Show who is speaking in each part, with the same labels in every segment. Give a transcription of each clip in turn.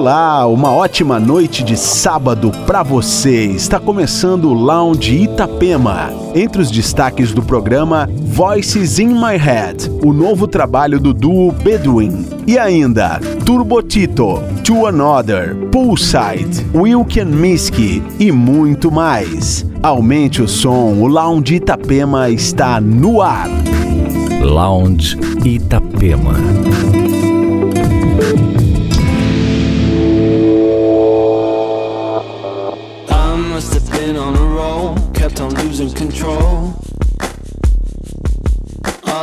Speaker 1: Olá, uma ótima noite de sábado para você. Está começando o Lounge Itapema. Entre os destaques do programa, Voices in My Head, o novo trabalho do duo Bedouin. E ainda, Turbo Tito, To Another, Poolside, Wilken Miski e muito mais. Aumente o som, o Lounge Itapema está no ar.
Speaker 2: Lounge Itapema.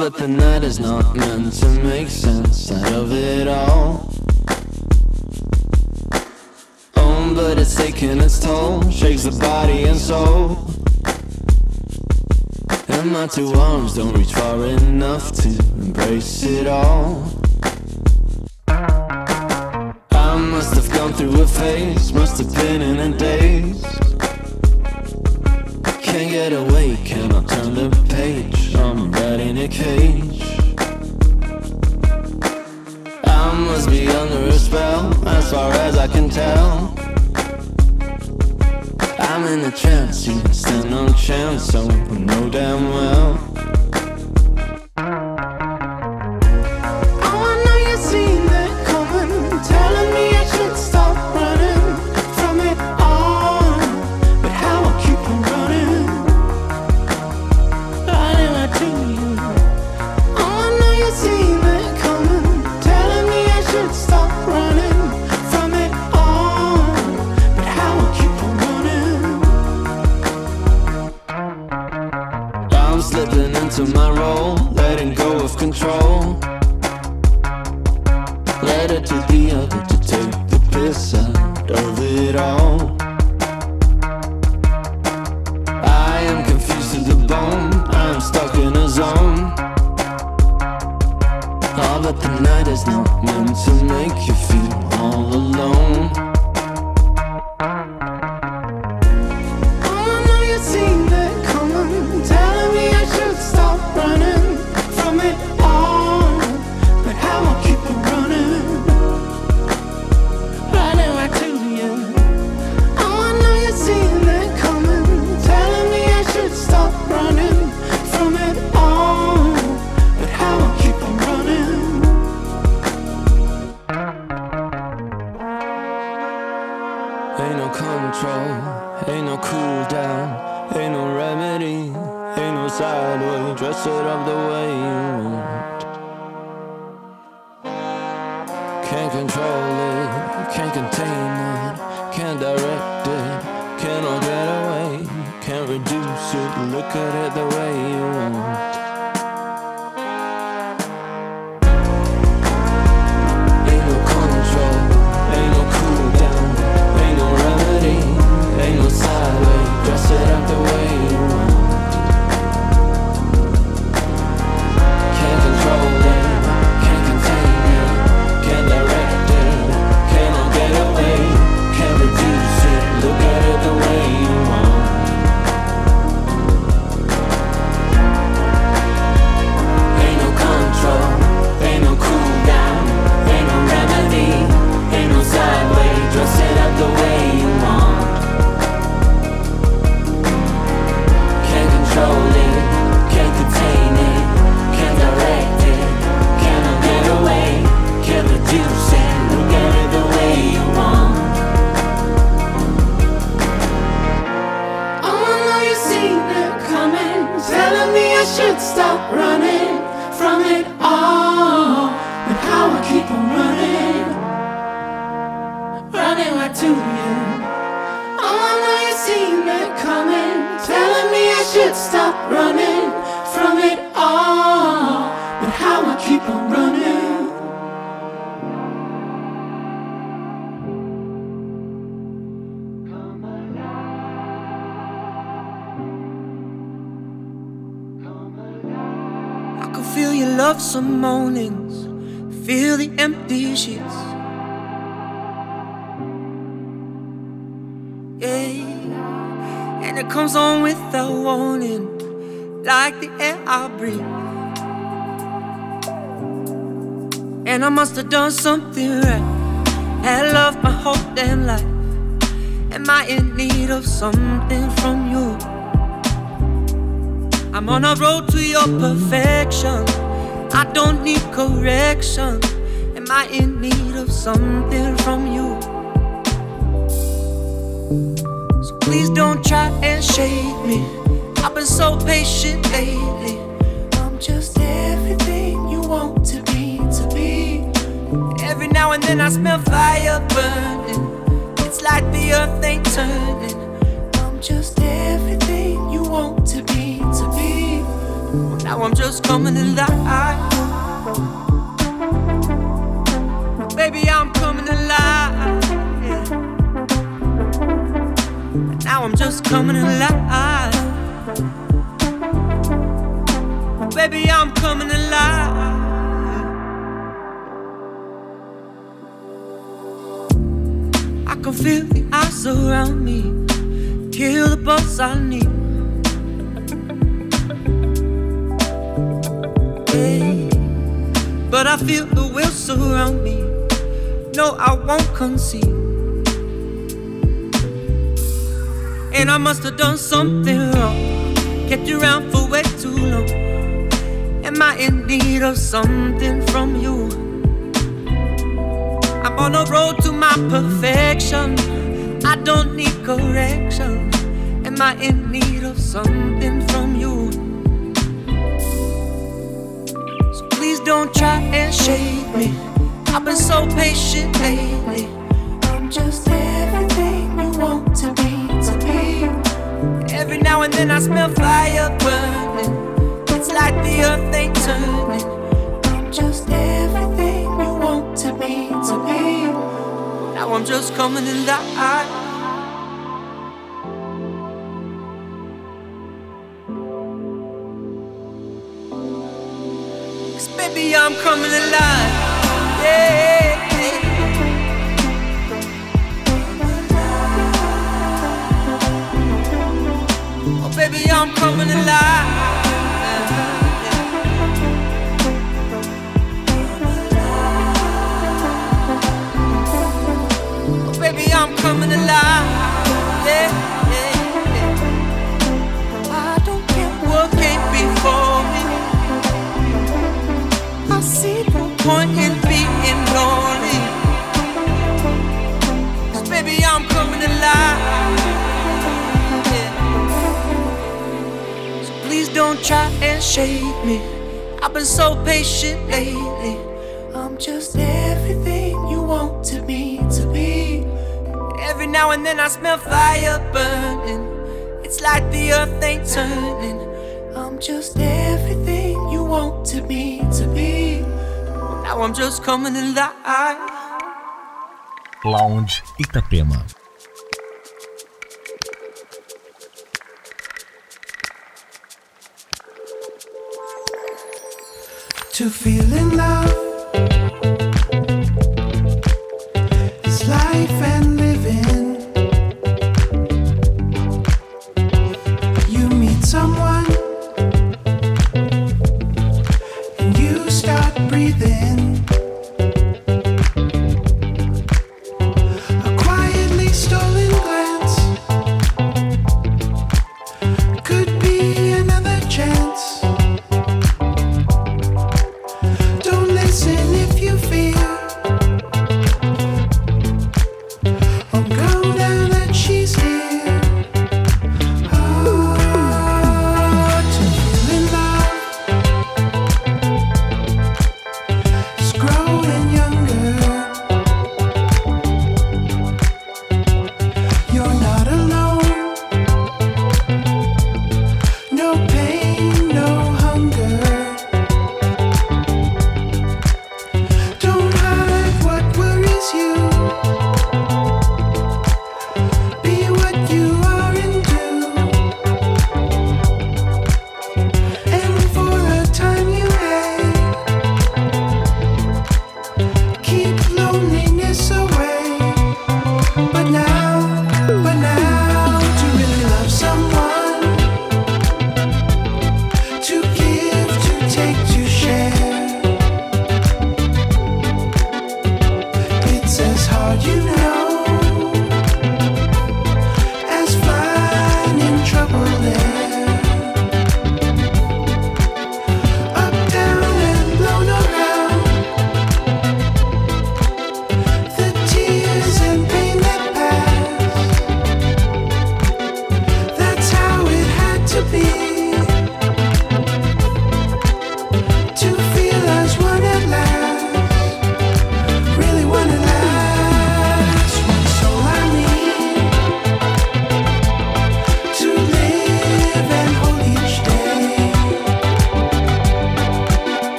Speaker 3: But the night is not meant to make sense out of it all. Oh, but it's taking its toll, shakes the body and soul. And my two arms don't reach far enough to embrace it all. I must have gone through a phase, must have been in a daze. Can't get away, cannot turn the page. I'm right in a cage. I must be under a spell, as far as I can tell. I'm in a trance, you stand no chance, so I know damn well.
Speaker 4: Must have done something right. Had love my whole damn life. Am I in need of something from you? I'm on a road to your perfection. I don't need correction. Am I in need of something from you? So please don't try and shade me. I've been so patient lately. I'm just everything you want. Then I smell fire burning. It's like the earth ain't turning. I'm just everything you want to be, to be. Well, now I'm just coming alive. Baby, I'm coming alive. Now I'm just coming alive. Baby, I'm coming alive. Can feel the ice around me. Kill the buzz I need. Hey, but I feel the will surround me. No, I won't concede. And I must have done something wrong. Kept you around for way too long. Am I in need of something from you? On a road to my perfection. I don't need correction. Am I in need of something from you? So please don't try and shade me. I've been so patient lately. I'm just everything you want to be, to be. Every now and then I smell fire burning. It's like the earth ain't turning. I'm just everything want to be. Now I'm just coming alive. Cause baby, I'm coming alive. Yeah. Oh, baby, I'm coming alive. Coming alive. Yeah, yeah, yeah. I don't care what came before me. I see no point in being baby, I'm coming alive. So please don't try and shade me. I've been so patient lately. I'm just everything now and then I smell fire burning. It's like the earth ain't turning. I'm just everything you want to be, to be. Now I'm just coming alive.
Speaker 2: Lounge Itapema.
Speaker 5: To feel in love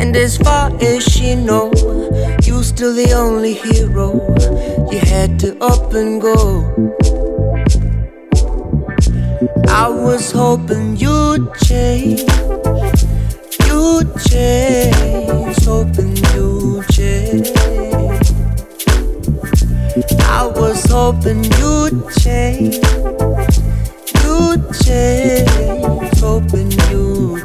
Speaker 4: And as far as she know, you're still the only hero. You had to up and go. I was hoping you'd change, you'd change, hoping you'd change. I was hoping you'd change, you'd change, hoping you'd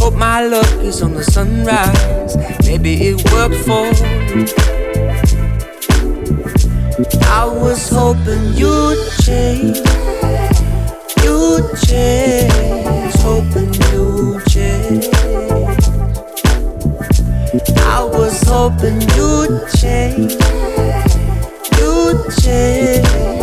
Speaker 4: Hope my luck is on the sunrise. Maybe it worked for you. I was hoping you'd change. You'd change. Hoping you'd change. I was hoping you'd change. You'd change.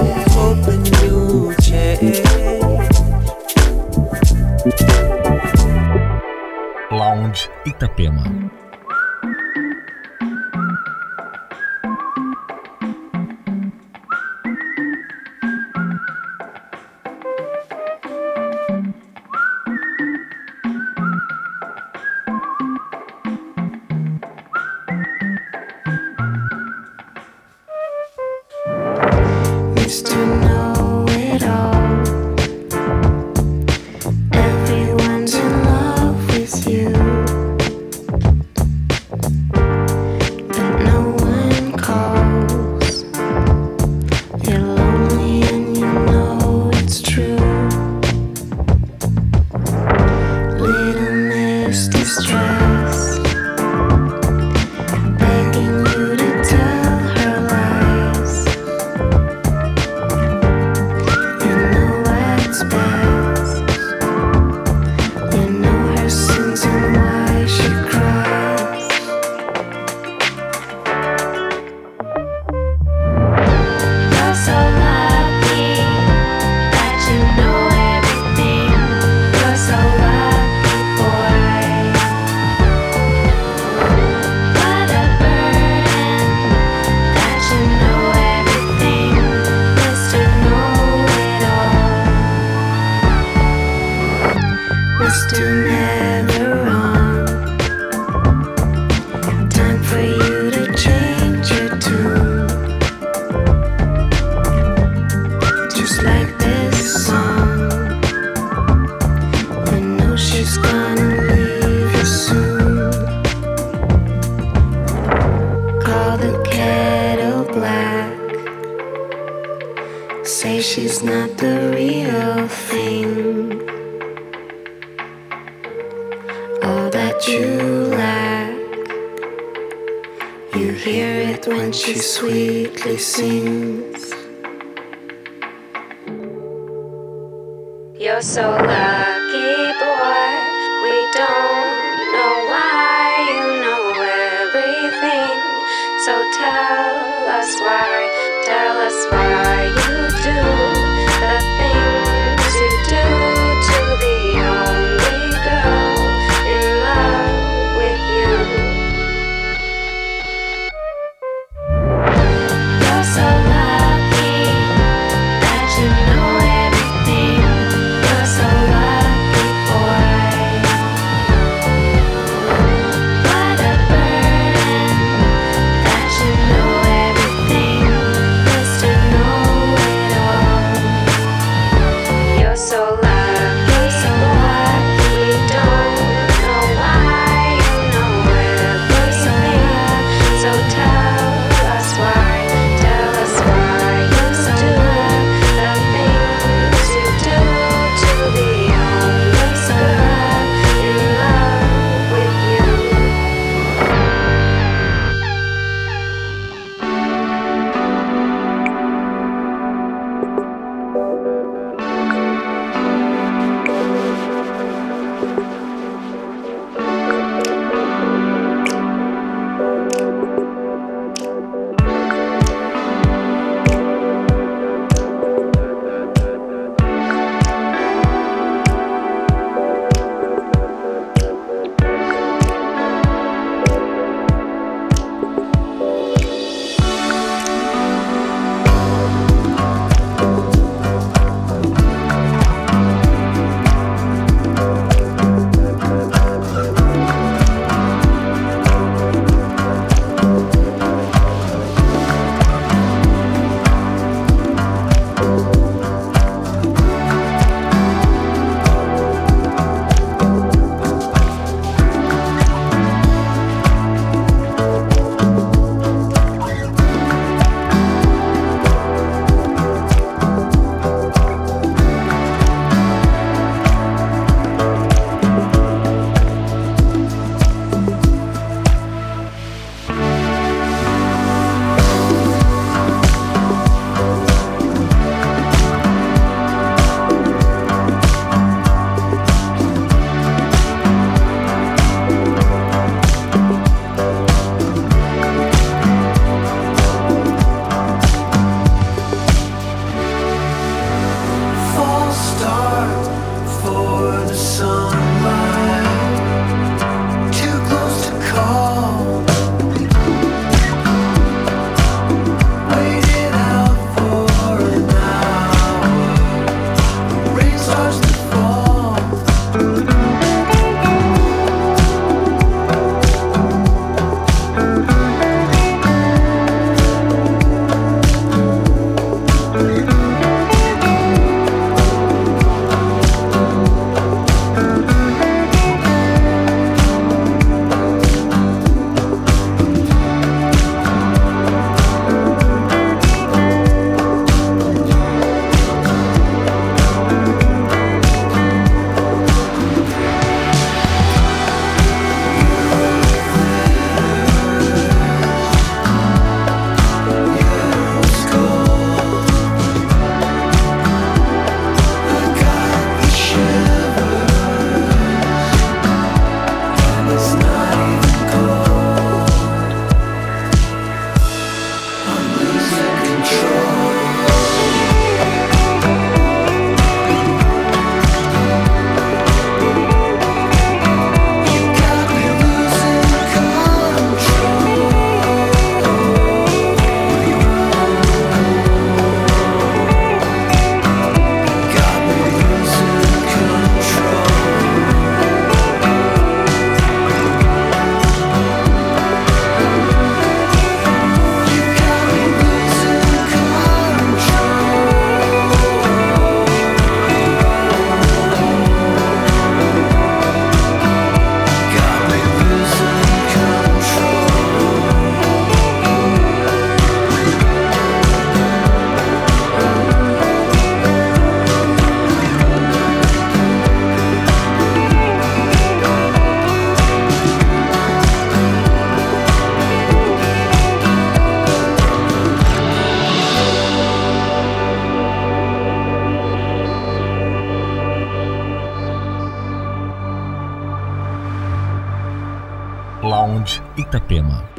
Speaker 4: Itapema.
Speaker 2: Lounge Itapema.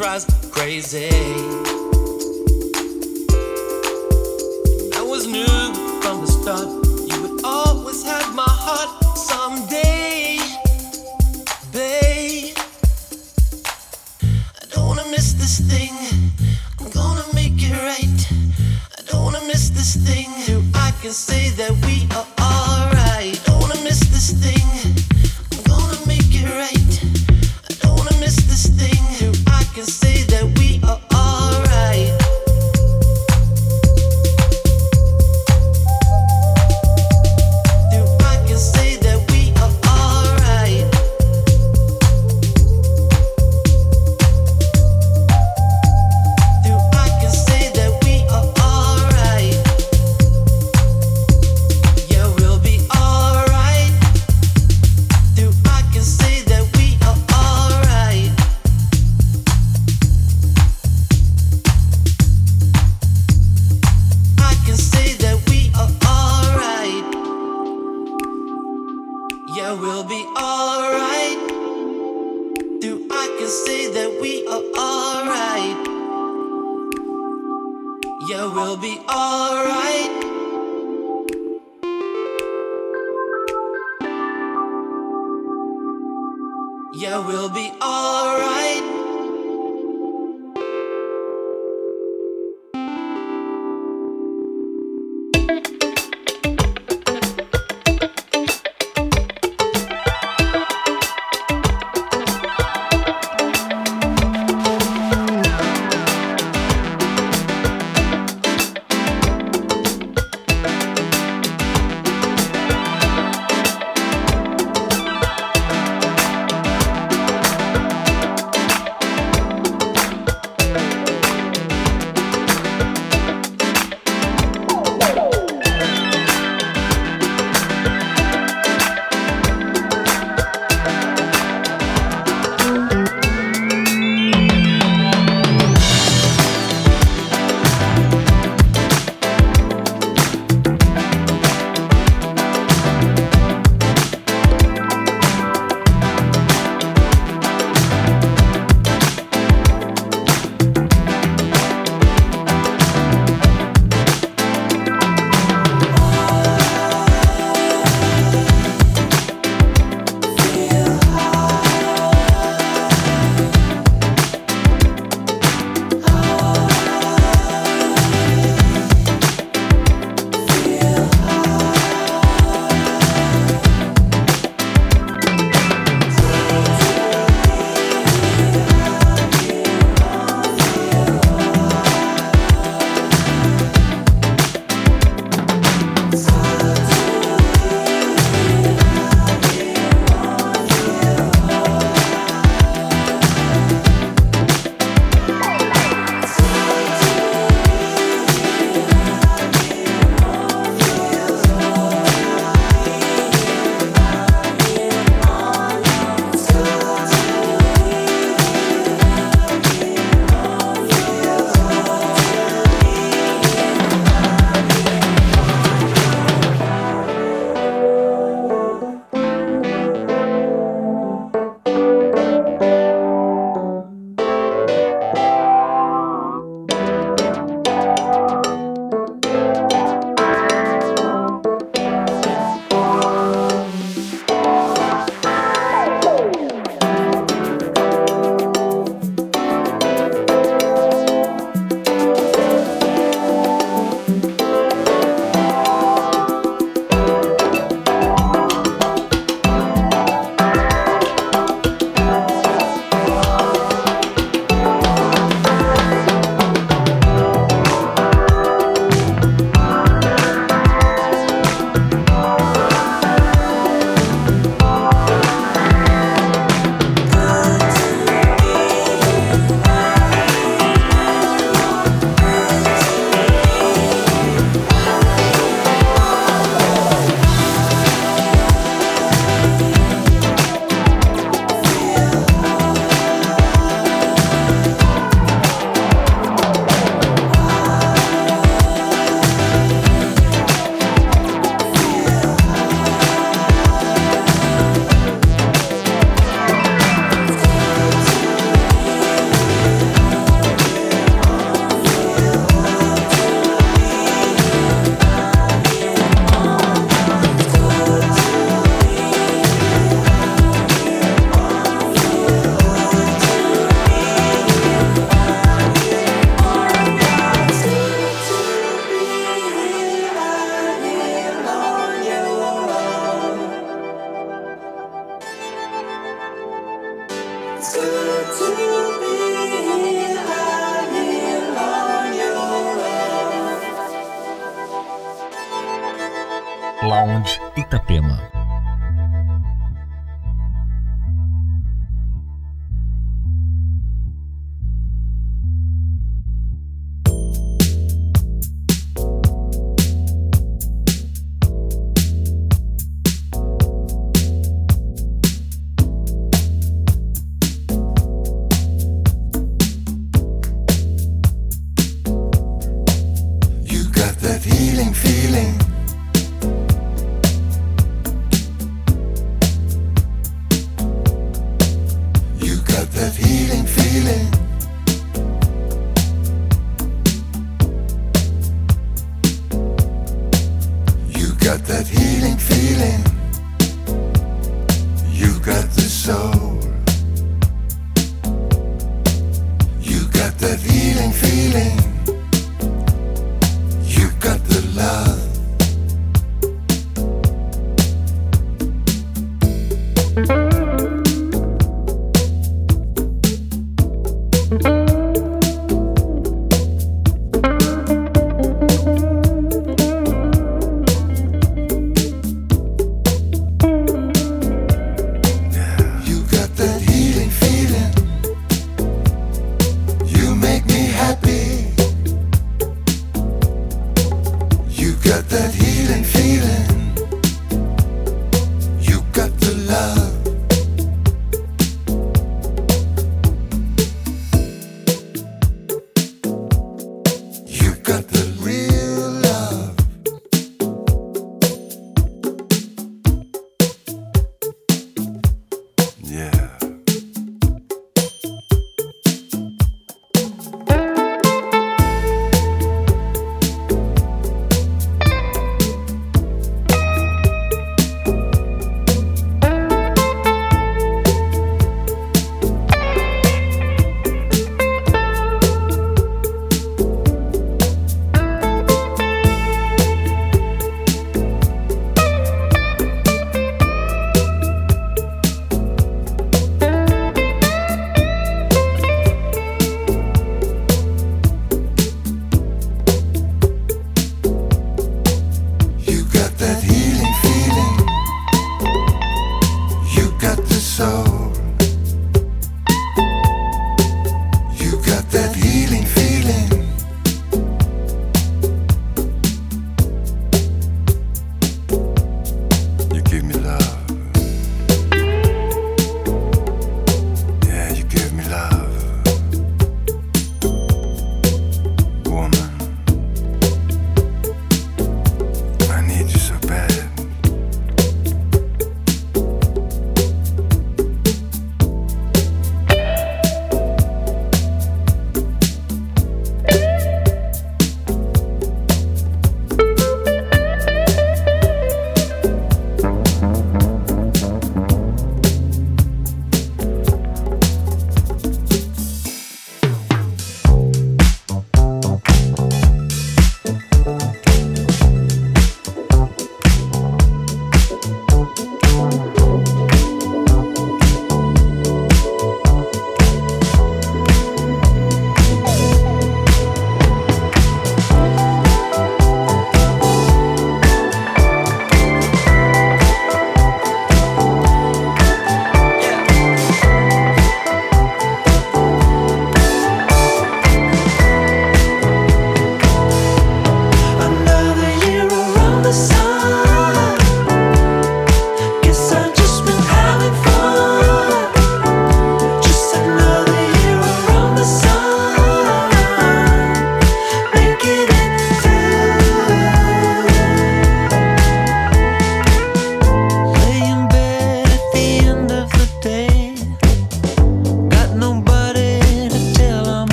Speaker 5: surprise crazy. I was new from the start. You
Speaker 3: would
Speaker 6: always have my heart.